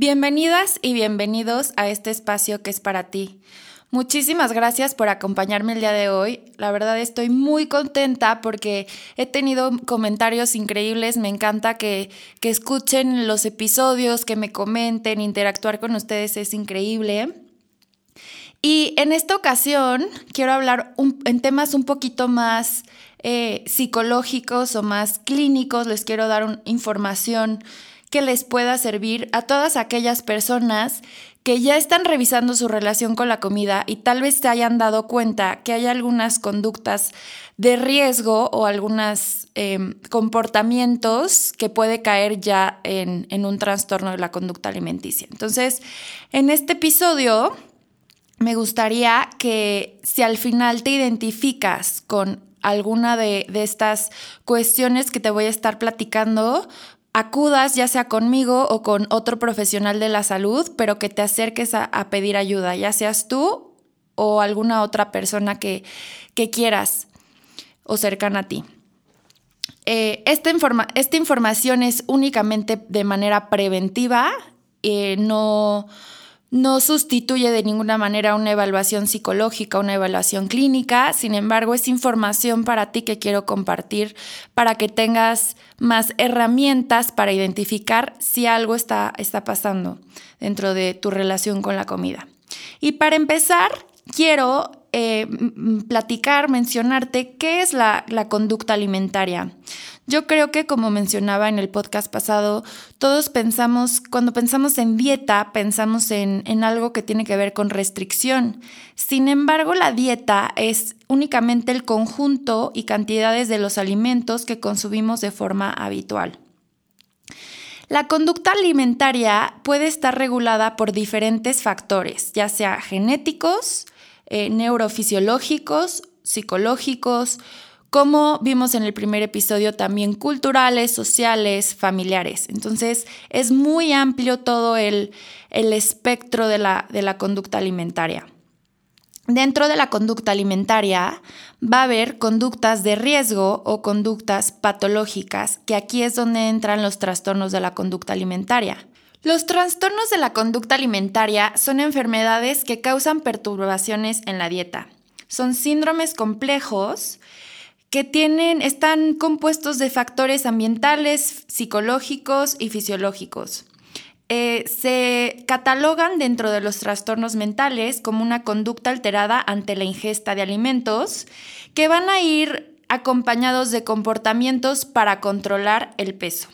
Bienvenidas y bienvenidos a este espacio que es para ti. Muchísimas gracias por acompañarme el día de hoy. La verdad estoy muy contenta porque he tenido comentarios increíbles. Me encanta que, escuchen los episodios, que me comenten, interactuar con ustedes es increíble. Y en esta ocasión quiero hablar en temas un poquito más eh, psicológicos o más clínicos. Les quiero dar información que les pueda servir a todas aquellas personas que ya están revisando su relación con la comida y tal vez se hayan dado cuenta que hay algunas conductas de riesgo o algunos em, comportamientos que puede caer ya en, en un trastorno de la conducta alimenticia. Entonces, en este episodio me gustaría que si al final te identificas con alguna de, de, estas cuestiones que te voy a estar platicando, acudas ya sea conmigo o con otro profesional de la salud, pero que te acerques a, pedir ayuda, ya seas tú o alguna otra persona que, que quieras o cercana a ti. Eh, esta, esta, información es únicamente de manera preventiva, eh, no no sustituye de ninguna manera una evaluación psicológica, una evaluación clínica, sin embargo es información para ti que quiero compartir para que tengas más herramientas para identificar si algo está, está pasando dentro de tu relación con la comida. Y para empezar, quiero eh, platicar, mencionarte qué es la, la conducta alimentaria. Yo creo que como mencionaba en el podcast pasado, todos pensamos, cuando pensamos en dieta, pensamos en, en, algo que tiene que ver con restricción. Sin embargo, la dieta es únicamente el conjunto y cantidades de los alimentos que consumimos de forma habitual. La conducta alimentaria puede estar regulada por diferentes factores, ya sea genéticos, eh, neurofisiológicos, psicológicos, como vimos en el primer episodio, también culturales, sociales, familiares. Entonces, es muy amplio todo el, espectro de la, de la conducta alimentaria. Dentro de la conducta alimentaria va a haber conductas de riesgo o conductas patológicas, que aquí es donde entran los trastornos de la conducta alimentaria. Los trastornos de la conducta alimentaria son enfermedades que causan perturbaciones en la dieta. Son síndromes complejos que tienen, están compuestos de factores ambientales, psicológicos y fisiológicos. Eh, se catalogan dentro de los trastornos mentales como una conducta alterada ante la ingesta de alimentos que van a ir acompañados de comportamientos para controlar el peso.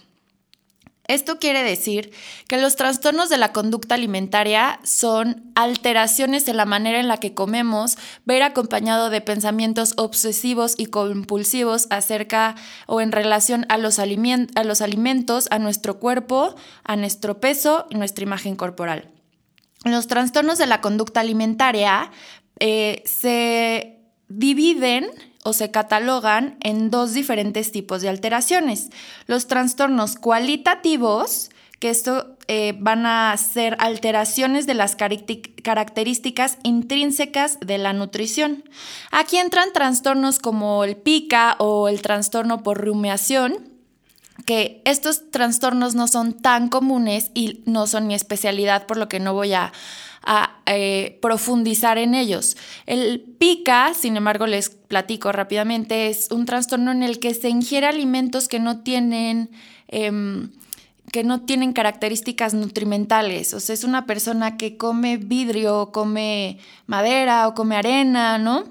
Esto quiere decir que los trastornos de la conducta alimentaria son alteraciones en la manera en la que comemos, ver acompañado de pensamientos obsesivos y compulsivos acerca o en relación a los, a alimentos, a nuestro cuerpo, a nuestro peso y nuestra imagen corporal. Los trastornos de la conducta alimentaria eh, se dividen o se catalogan en dos diferentes tipos de alteraciones. Los trastornos cualitativos, que esto eh, van a ser alteraciones de las características intrínsecas de la nutrición. Aquí entran trastornos como el pica o el trastorno por rumiación, que estos trastornos no son tan comunes y no son mi especialidad, por lo que no voy a a eh, profundizar en ellos. El pica, sin embargo, les platico rápidamente, es un trastorno en el que se ingiere alimentos que no tienen... Em, que no tienen características nutrimentales. O sea, es una persona que come vidrio, come madera o come arena, ¿no?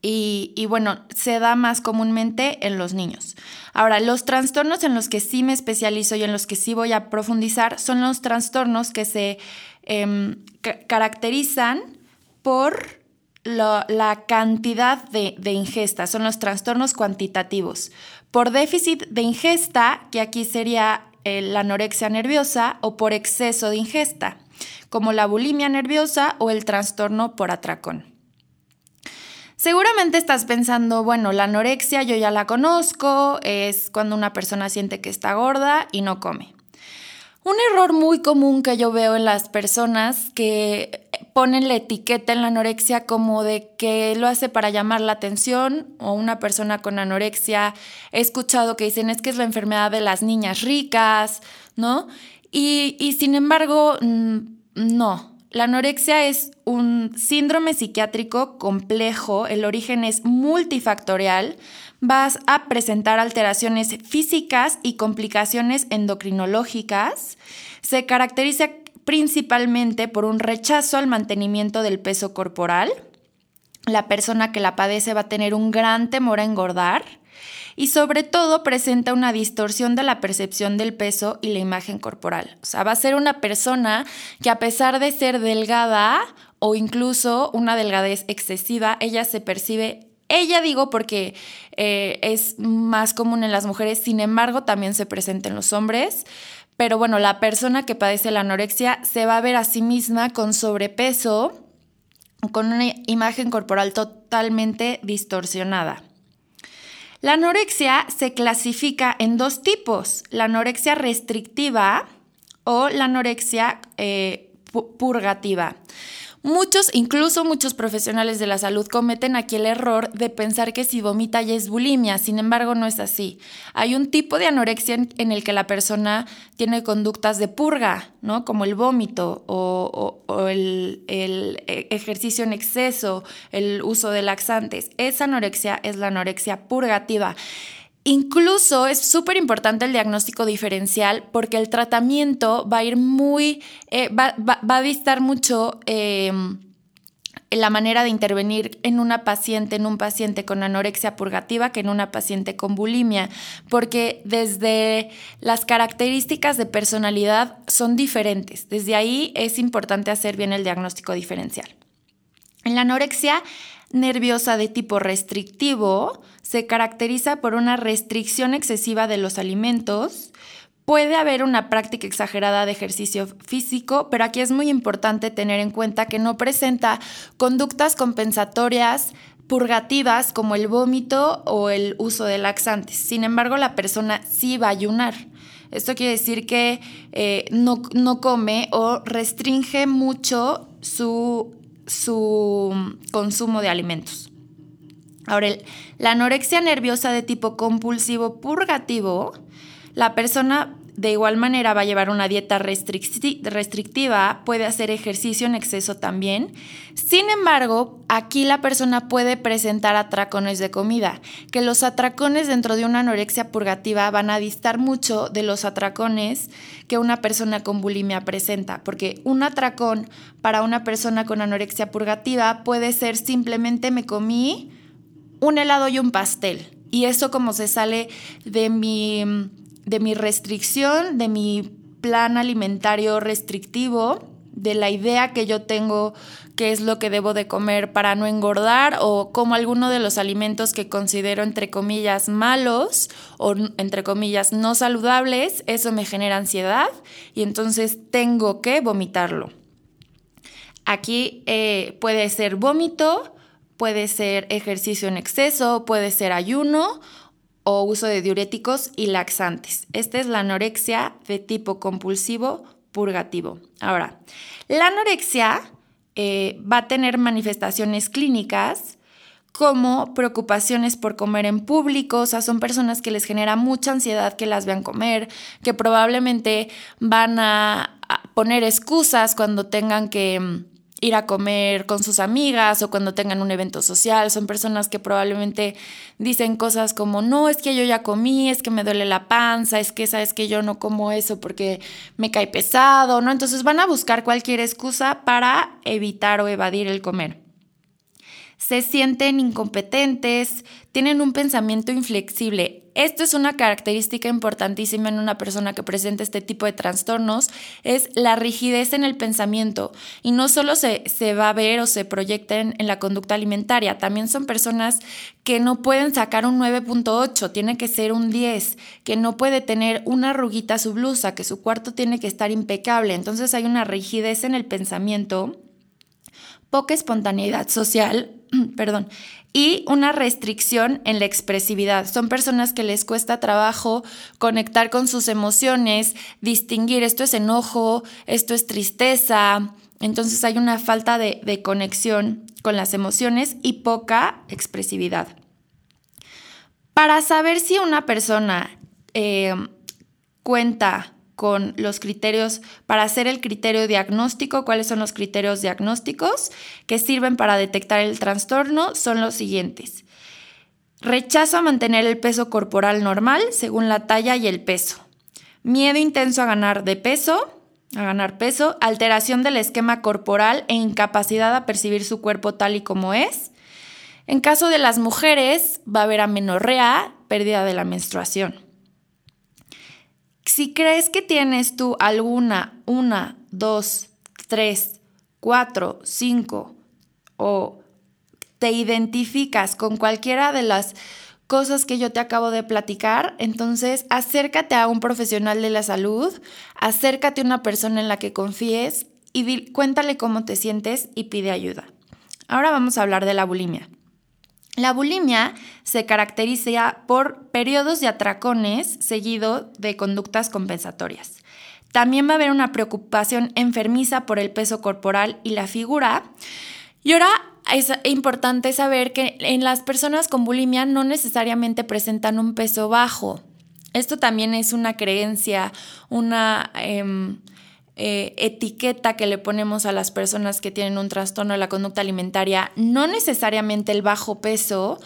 Y, y, bueno, se da más comúnmente en los niños. Ahora, los trastornos en los que sí me especializo y en los que sí voy a profundizar son los trastornos que se Em, caracterizan por la cantidad de, ingesta, son los trastornos cuantitativos. Por déficit de ingesta, que aquí sería eh, la anorexia nerviosa, o por exceso de ingesta, como la bulimia nerviosa o el trastorno por atracón. Seguramente estás pensando, bueno, la anorexia yo ya la conozco, es cuando una persona siente que está gorda y no come. Un error muy común que yo veo en las personas que ponen la etiqueta en la anorexia como de que lo hace para llamar la atención o una persona con anorexia, he escuchado que dicen es que es la enfermedad de las niñas ricas, ¿no? Y, y sin embargo, mm, no, la anorexia es un síndrome psiquiátrico complejo, el origen es multifactorial, vas a presentar alteraciones físicas y complicaciones endocrinológicas, se caracteriza principalmente por un rechazo al mantenimiento del peso corporal, la persona que la padece va a tener un gran temor a engordar, y sobre todo presenta una distorsión de la percepción del peso y la imagen corporal. O sea, va a ser una persona que a pesar de ser delgada o incluso una delgadez excesiva, ella se percibe ella digo porque eh, es más común en las mujeres, sin embargo también se presenta en los hombres. Pero bueno, la persona que padece la anorexia se va a ver a sí misma con sobrepeso, con una imagen corporal totalmente distorsionada. La anorexia se clasifica en dos tipos, la anorexia restrictiva o la anorexia eh, purgativa. Muchos, incluso muchos profesionales de la salud cometen aquí el error de pensar que si vomita ya es bulimia, sin embargo no es así. Hay un tipo de anorexia en, el que la persona tiene conductas de purga, ¿no? Como el vómito o, el, el, e, ejercicio en exceso, el uso de laxantes. Esa anorexia es la anorexia purgativa. Incluso es súper importante el diagnóstico diferencial porque el tratamiento va a ir muy, eh, va, a distar mucho em, la manera de intervenir en una paciente, en un paciente con anorexia purgativa que en una paciente con bulimia, porque desde las características de personalidad son diferentes. Desde ahí es importante hacer bien el diagnóstico diferencial. En la anorexia nerviosa de tipo restrictivo se caracteriza por una restricción excesiva de los alimentos. Puede haber una práctica exagerada de ejercicio físico, pero aquí es muy importante tener en cuenta que no presenta conductas compensatorias purgativas como el vómito o el uso de laxantes. Sin embargo, la persona sí va a ayunar. Esto quiere decir que eh, no, no come o restringe mucho su su consumo de alimentos. Ahora, la anorexia nerviosa de tipo compulsivo purgativo, la persona de igual manera va a llevar una dieta restrictiva, puede hacer ejercicio en exceso también. Sin embargo, aquí la persona puede presentar atracones de comida, que los atracones dentro de una anorexia purgativa van a distar mucho de los atracones que una persona con bulimia presenta, porque un atracón para una persona con anorexia purgativa puede ser simplemente me comí un helado y un pastel. Y eso como se sale de mi de mi restricción, de mi plan alimentario restrictivo, de la idea que yo tengo qué es lo que debo de comer para no engordar o como alguno de los alimentos que considero entre comillas malos o entre comillas no saludables, eso me genera ansiedad y entonces tengo que vomitarlo. Aquí eh, puede ser vómito, puede ser ejercicio en exceso, puede ser ayuno o uso de diuréticos y laxantes. Esta es la anorexia de tipo compulsivo purgativo. Ahora, la anorexia eh, va a tener manifestaciones clínicas como preocupaciones por comer en público, o sea, son personas que les genera mucha ansiedad que las vean comer, que probablemente van a poner excusas cuando tengan que mm, ir a comer con sus amigas o cuando tengan un evento social. Son personas que probablemente dicen cosas como, no, es que yo ya comí, es que me duele la panza, es que sabes que yo no como eso porque me cae pesado, ¿no? Entonces van a buscar cualquier excusa para evitar o evadir el comer. Se sienten incompetentes, tienen un pensamiento inflexible. Esto es una característica importantísima en una persona que presenta este tipo de trastornos, es la rigidez en el pensamiento. Y no solo se, va a ver o se proyecta en, en la conducta alimentaria, también son personas que no pueden sacar un 9.8, tiene que ser un 10, que no puede tener una arruguita a su blusa, que su cuarto tiene que estar impecable. Entonces hay una rigidez en el pensamiento poca espontaneidad social, perdón, y una restricción en la expresividad. Son personas que les cuesta trabajo conectar con sus emociones, distinguir esto es enojo, esto es tristeza. Entonces hay una falta de, conexión con las emociones y poca expresividad. Para saber si una persona eh, cuenta con los criterios para hacer el criterio diagnóstico. ¿Cuáles son los criterios diagnósticos que sirven para detectar el trastorno? Son los siguientes. Rechazo a mantener el peso corporal normal según la talla y el peso. Miedo intenso a ganar de peso, a ganar peso, alteración del esquema corporal e incapacidad a percibir su cuerpo tal y como es. En caso de las mujeres, va a haber amenorrea, pérdida de la menstruación. Si crees que tienes tú alguna, una, dos, tres, cuatro, cinco, o te identificas con cualquiera de las cosas que yo te acabo de platicar, entonces acércate a un profesional de la salud, acércate a una persona en la que confíes y cuéntale cómo te sientes y pide ayuda. Ahora vamos a hablar de la bulimia. La bulimia se caracteriza por periodos de atracones seguido de conductas compensatorias. También va a haber una preocupación enfermiza por el peso corporal y la figura. Y ahora es importante saber que en las personas con bulimia no necesariamente presentan un peso bajo. Esto también es una creencia, una... Em, eh, etiqueta que le ponemos a las personas que tienen un trastorno de la conducta alimentaria, no necesariamente el bajo peso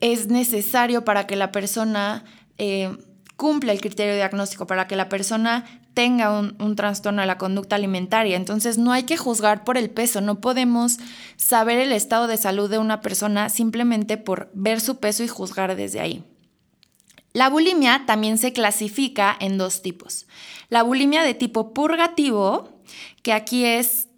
es necesario para que la persona eh, cumpla el criterio diagnóstico, para que la persona tenga un, un, trastorno de la conducta alimentaria. Entonces no hay que juzgar por el peso, no podemos saber el estado de salud de una persona simplemente por ver su peso y juzgar desde ahí. La bulimia también se clasifica en dos tipos. La bulimia de tipo purgativo, que aquí es,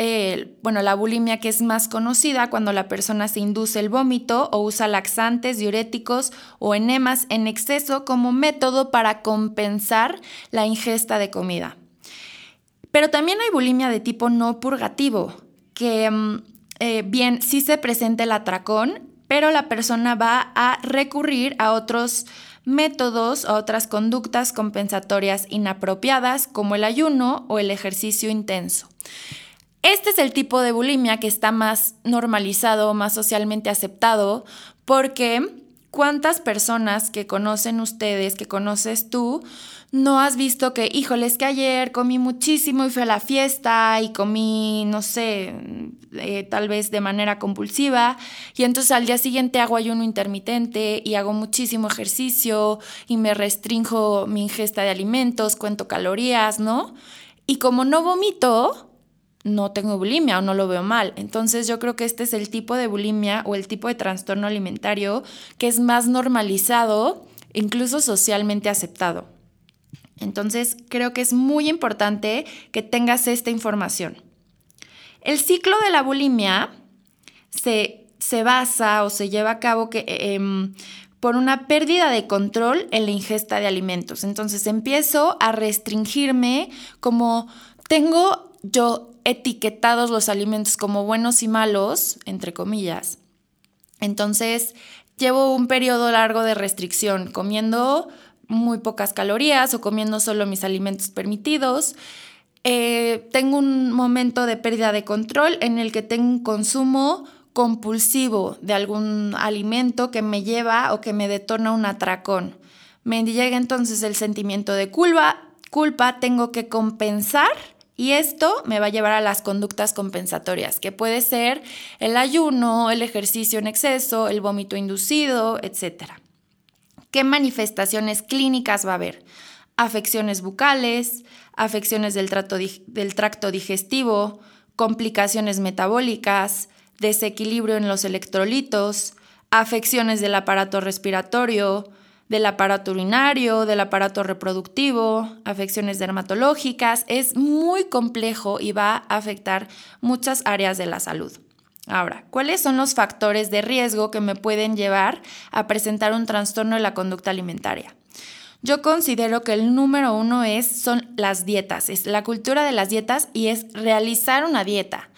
bueno, la bulimia que es más conocida cuando la persona se induce el vómito o usa laxantes, diuréticos o enemas en exceso como método para compensar la ingesta de comida. Pero también hay bulimia de tipo no purgativo, que mm, eh, bien sí se presenta el atracón, pero la persona va a recurrir a otros métodos o otras conductas compensatorias inapropiadas como el ayuno o el ejercicio intenso. Este es el tipo de bulimia que está más normalizado, más socialmente aceptado, porque ¿cuántas personas que conocen ustedes, que conoces tú, no has visto que, híjole, es que ayer comí muchísimo y fui a la fiesta y comí, no sé, eh, tal vez de manera compulsiva y entonces al día siguiente hago ayuno intermitente y hago muchísimo ejercicio y me restringo mi ingesta de alimentos, cuento calorías, ¿no? Y como no vomito, no tengo bulimia o no lo veo mal. Entonces yo creo que este es el tipo de bulimia o el tipo de trastorno alimentario que es más normalizado, incluso socialmente aceptado. Entonces, creo que es muy importante que tengas esta información. El ciclo de la bulimia se, basa o se lleva a cabo que, em, por una pérdida de control en la ingesta de alimentos. Entonces, empiezo a restringirme como tengo yo etiquetados los alimentos como buenos y malos, entre comillas. Entonces, llevo un periodo largo de restricción, comiendo muy pocas calorías o comiendo solo mis alimentos permitidos. Eh, tengo un momento de pérdida de control en el que tengo un consumo compulsivo de algún alimento que me lleva o que me detona un atracón. Me llega entonces el sentimiento de culpa, culpa, tengo que compensar y esto me va a llevar a las conductas compensatorias, que puede ser el ayuno, el ejercicio en exceso, el vómito inducido, etcétera. ¿Qué manifestaciones clínicas va a haber? Afecciones bucales, afecciones del, del tracto digestivo, complicaciones metabólicas, desequilibrio en los electrolitos, afecciones del aparato respiratorio, del aparato urinario, del aparato reproductivo, afecciones dermatológicas. Es muy complejo y va a afectar muchas áreas de la salud. Ahora, ¿cuáles son los factores de riesgo que me pueden llevar a presentar un trastorno de la conducta alimentaria? Yo considero que el número uno es, son las dietas, es la cultura de las dietas y es realizar una dieta.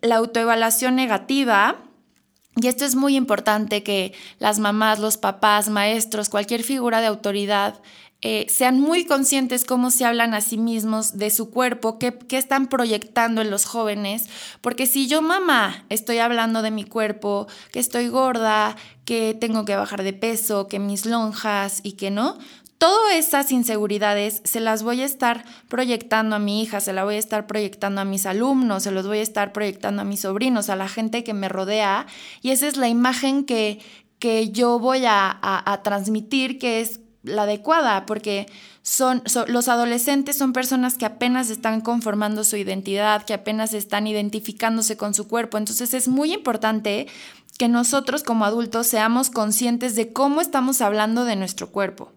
La autoevaluación negativa, y esto es muy importante que las mamás, los papás, maestros, cualquier figura de autoridad eh, sean muy conscientes cómo se hablan a sí mismos de su cuerpo, qué, están proyectando en los jóvenes, porque si yo mamá estoy hablando de mi cuerpo, que estoy gorda, que tengo que bajar de peso, que mis lonjas y que no, todas esas inseguridades se las voy a estar proyectando a mi hija, se las voy a estar proyectando a mis alumnos, se los voy a estar proyectando a mis sobrinos, a la gente que me rodea, y esa es la imagen que, que yo voy a, a transmitir, que es la adecuada, porque son, los adolescentes son personas que apenas están conformando su identidad, que apenas están identificándose con su cuerpo. Entonces es muy importante que nosotros como adultos seamos conscientes de cómo estamos hablando de nuestro cuerpo.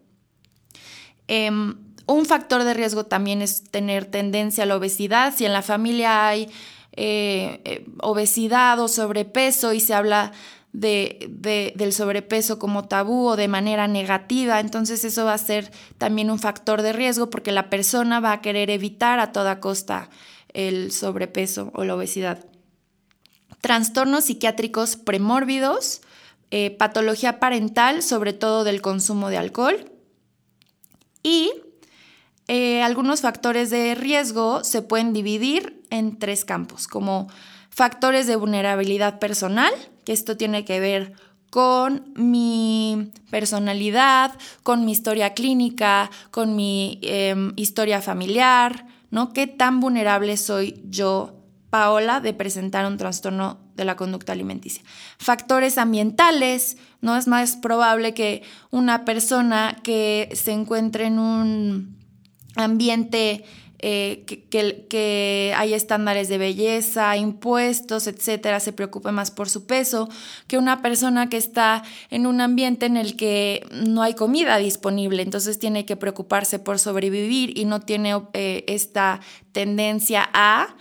Em, un factor de riesgo también es tener tendencia a la obesidad. Si en la familia hay eh, eh, obesidad o sobrepeso y se habla de, del sobrepeso como tabú o de manera negativa, entonces eso va a ser también un factor de riesgo porque la persona va a querer evitar a toda costa el sobrepeso o la obesidad. Trastornos psiquiátricos premórbidos, eh, patología parental, sobre todo del consumo de alcohol. Y eh, algunos factores de riesgo se pueden dividir en tres campos, como factores de vulnerabilidad personal, que esto tiene que ver con mi personalidad, con mi historia clínica, con mi em, historia familiar, ¿no? ¿Qué tan vulnerable soy yo, Paola, de presentar un trastorno de la conducta alimenticia? Factores ambientales, ¿no? Es más probable que una persona que se encuentre en un ambiente eh, que, que, hay estándares de belleza, impuestos, etcétera, se preocupe más por su peso que una persona que está en un ambiente en el que no hay comida disponible, entonces tiene que preocuparse por sobrevivir y no tiene eh, esta tendencia a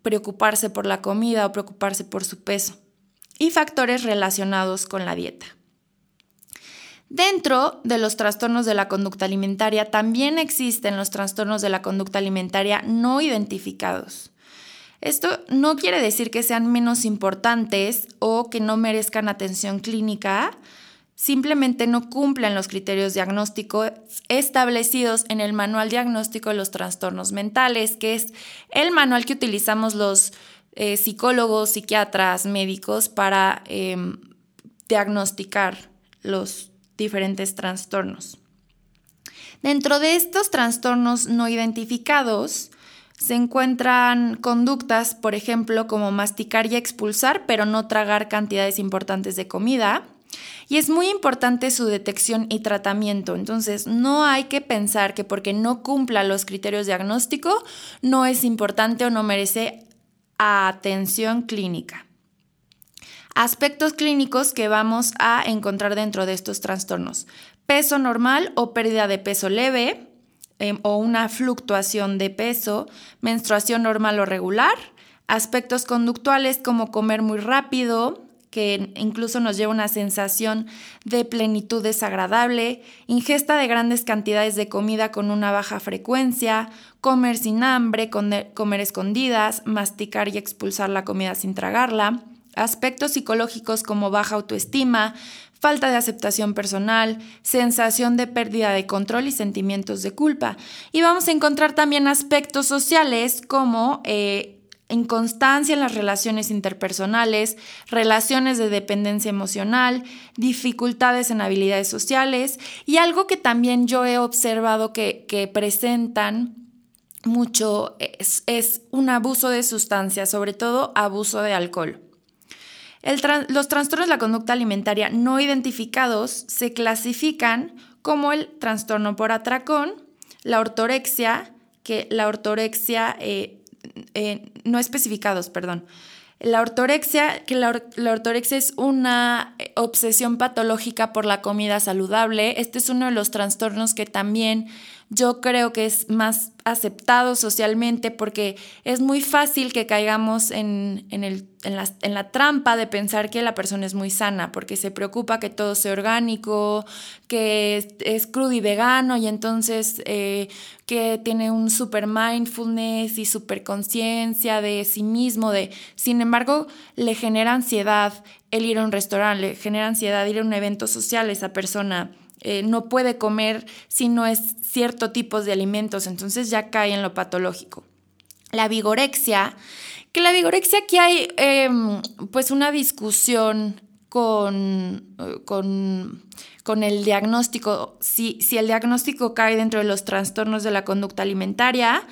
preocuparse por la comida o preocuparse por su peso. Y factores relacionados con la dieta. Dentro de los trastornos de la conducta alimentaria también existen los trastornos de la conducta alimentaria no identificados. Esto no quiere decir que sean menos importantes o que no merezcan atención clínica, simplemente no cumplen los criterios diagnósticos establecidos en el Manual Diagnóstico de los Trastornos Mentales, que es el manual que utilizamos los eh, psicólogos, psiquiatras, médicos para em, diagnosticar los diferentes trastornos. Dentro de estos trastornos no identificados se encuentran conductas, por ejemplo, como masticar y expulsar, pero no tragar cantidades importantes de comida. Y es muy importante su detección y tratamiento. Entonces, no hay que pensar que porque no cumpla los criterios diagnósticos no es importante o no merece atención clínica aspectos clínicos que vamos a encontrar dentro de estos trastornos. Peso normal o pérdida de peso leve em, o una fluctuación de peso, menstruación normal o regular, aspectos conductuales como comer muy rápido, que incluso nos lleva una sensación de plenitud desagradable, ingesta de grandes cantidades de comida con una baja frecuencia, comer sin hambre, comer escondidas, masticar y expulsar la comida sin tragarla, aspectos psicológicos como baja autoestima, falta de aceptación personal, sensación de pérdida de control y sentimientos de culpa. Y vamos a encontrar también aspectos sociales como eh, inconstancia en las relaciones interpersonales, relaciones de dependencia emocional, dificultades en habilidades sociales y algo que también yo he observado que, presentan mucho es un abuso de sustancias, sobre todo abuso de alcohol los trastornos de la conducta alimentaria no identificados se clasifican como el trastorno por atracón, la ortorexia, que la ortorexia, eh, eh, no especificados, perdón, La ortorexia, que la, ortorexia es una obsesión patológica por la comida saludable. Este es uno de los trastornos que también yo creo que es más aceptado socialmente porque es muy fácil que caigamos en, el, en, la, trampa de pensar que la persona es muy sana, porque se preocupa que todo sea orgánico, que es, crudo y vegano y entonces eh, que tiene un super mindfulness y super conciencia de sí mismo, de, sin embargo, le genera ansiedad el ir a un restaurante, le genera ansiedad ir a un evento social a esa persona eh, no puede comer si no es cierto tipo de alimentos, entonces ya cae en lo patológico. La vigorexia, que la vigorexia aquí hay em, pues una discusión con, con, con el diagnóstico, si, si, el diagnóstico cae dentro de los trastornos de la conducta alimentaria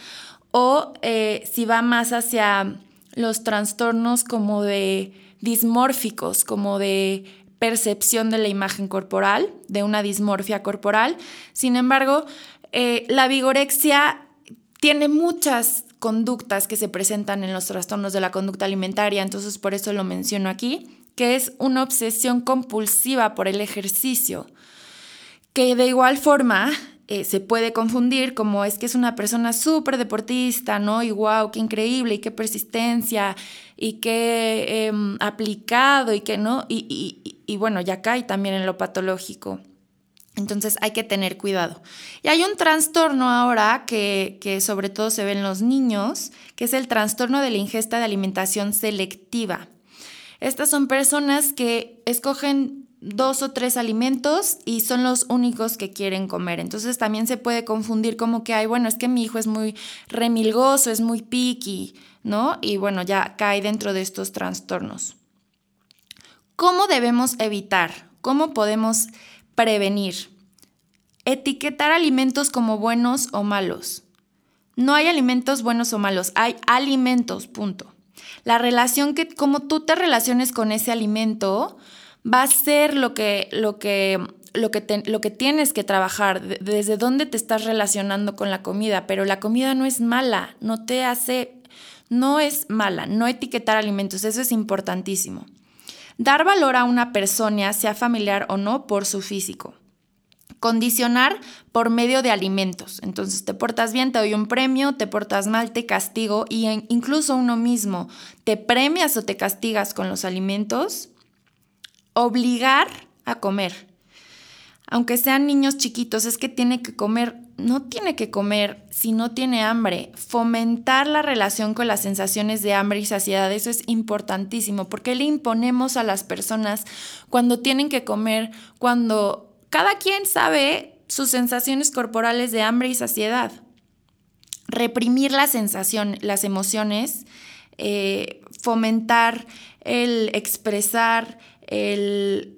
o eh, si va más hacia los trastornos como de dismórficos, como de percepción de la imagen corporal, de una dismorfia corporal. Sin embargo, eh, la vigorexia tiene muchas conductas que se presentan en los trastornos de la conducta alimentaria, entonces por eso lo menciono aquí, que es una obsesión compulsiva por el ejercicio, que de igual forma eh, se puede confundir como es que es una persona súper deportista, ¿no? Y wow, qué increíble y qué persistencia y qué em, aplicado y qué no. Y, bueno, ya cae también en lo patológico. Entonces hay que tener cuidado. Y hay un trastorno ahora que, que sobre todo se ve en los niños, que es el trastorno de la ingesta de alimentación selectiva. Estas son personas que escogen dos o tres alimentos y son los únicos que quieren comer. Entonces también se puede confundir como que, ay, bueno, es que mi hijo es muy remilgoso, es muy picky, ¿no? Y bueno, ya cae dentro de estos trastornos. ¿Cómo debemos evitar? ¿Cómo podemos prevenir? Etiquetar alimentos como buenos o malos. No hay alimentos buenos o malos, hay alimentos, punto. La relación que, como tú te relaciones con ese alimento, va a ser lo que, lo que, lo que, lo que tienes que trabajar, desde dónde te estás relacionando con la comida, pero la comida no es mala, no te hace, no es mala, no etiquetar alimentos, eso es importantísimo. Dar valor a una persona, sea familiar o no, por su físico. Condicionar por medio de alimentos. Entonces, te portas bien, te doy un premio, te portas mal, te castigo y incluso uno mismo, te premias o te castigas con los alimentos obligar a comer. Aunque sean niños chiquitos, es que tiene que comer, no tiene que comer si no tiene hambre. Fomentar la relación con las sensaciones de hambre y saciedad, eso es importantísimo, porque le imponemos a las personas cuando tienen que comer, cuando cada quien sabe sus sensaciones corporales de hambre y saciedad. Reprimir la sensación, las emociones, eh, fomentar el expresar, el,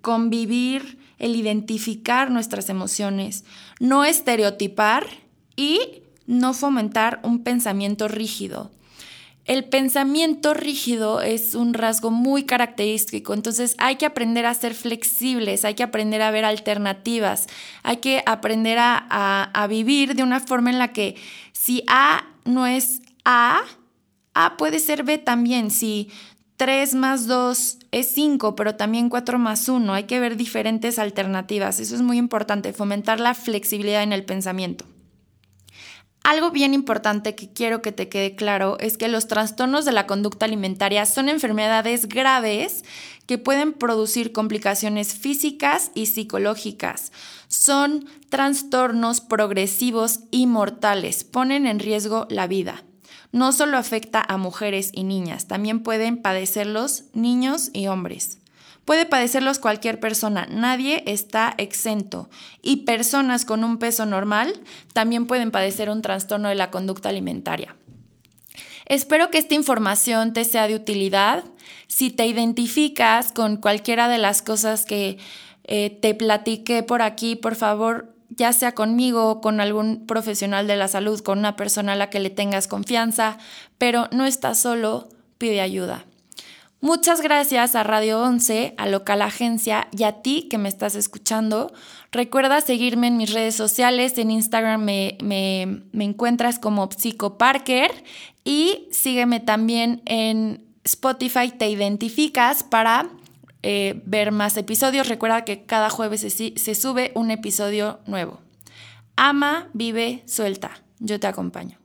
convivir, el identificar nuestras emociones, no estereotipar y no fomentar un pensamiento rígido. El pensamiento rígido es un rasgo muy característico, entonces hay que aprender a ser flexibles, hay que aprender a ver alternativas, hay que aprender a, a vivir de una forma en la que si A no es A, A puede ser B también. Si 3 más 2 es 5, pero también 4 más 1. Hay que ver diferentes alternativas. Eso es muy importante, fomentar la flexibilidad en el pensamiento. Algo bien importante que quiero que te quede claro es que los trastornos de la conducta alimentaria son enfermedades graves que pueden producir complicaciones físicas y psicológicas. Son trastornos progresivos y mortales. Ponen en riesgo la vida no solo afecta a mujeres y niñas, también pueden padecerlos niños y hombres. Puede padecerlos cualquier persona, nadie está exento. Y personas con un peso normal también pueden padecer un trastorno de la conducta alimentaria. Espero que esta información te sea de utilidad. Si te identificas con cualquiera de las cosas que eh, te platiqué por aquí, por favor, ya sea conmigo con algún profesional de la salud, con una persona a la que le tengas confianza, pero no estás solo, pide ayuda. Muchas gracias a Radio 11, a Local Agencia y a ti que me estás escuchando. Recuerda seguirme en mis redes sociales. En Instagram me, me, me encuentras como Psico Parker Y sígueme también en Spotify, te identificas para eh, ver más episodios. Recuerda que cada jueves se sube un episodio nuevo. Ama, vive, suelta. Yo te acompaño.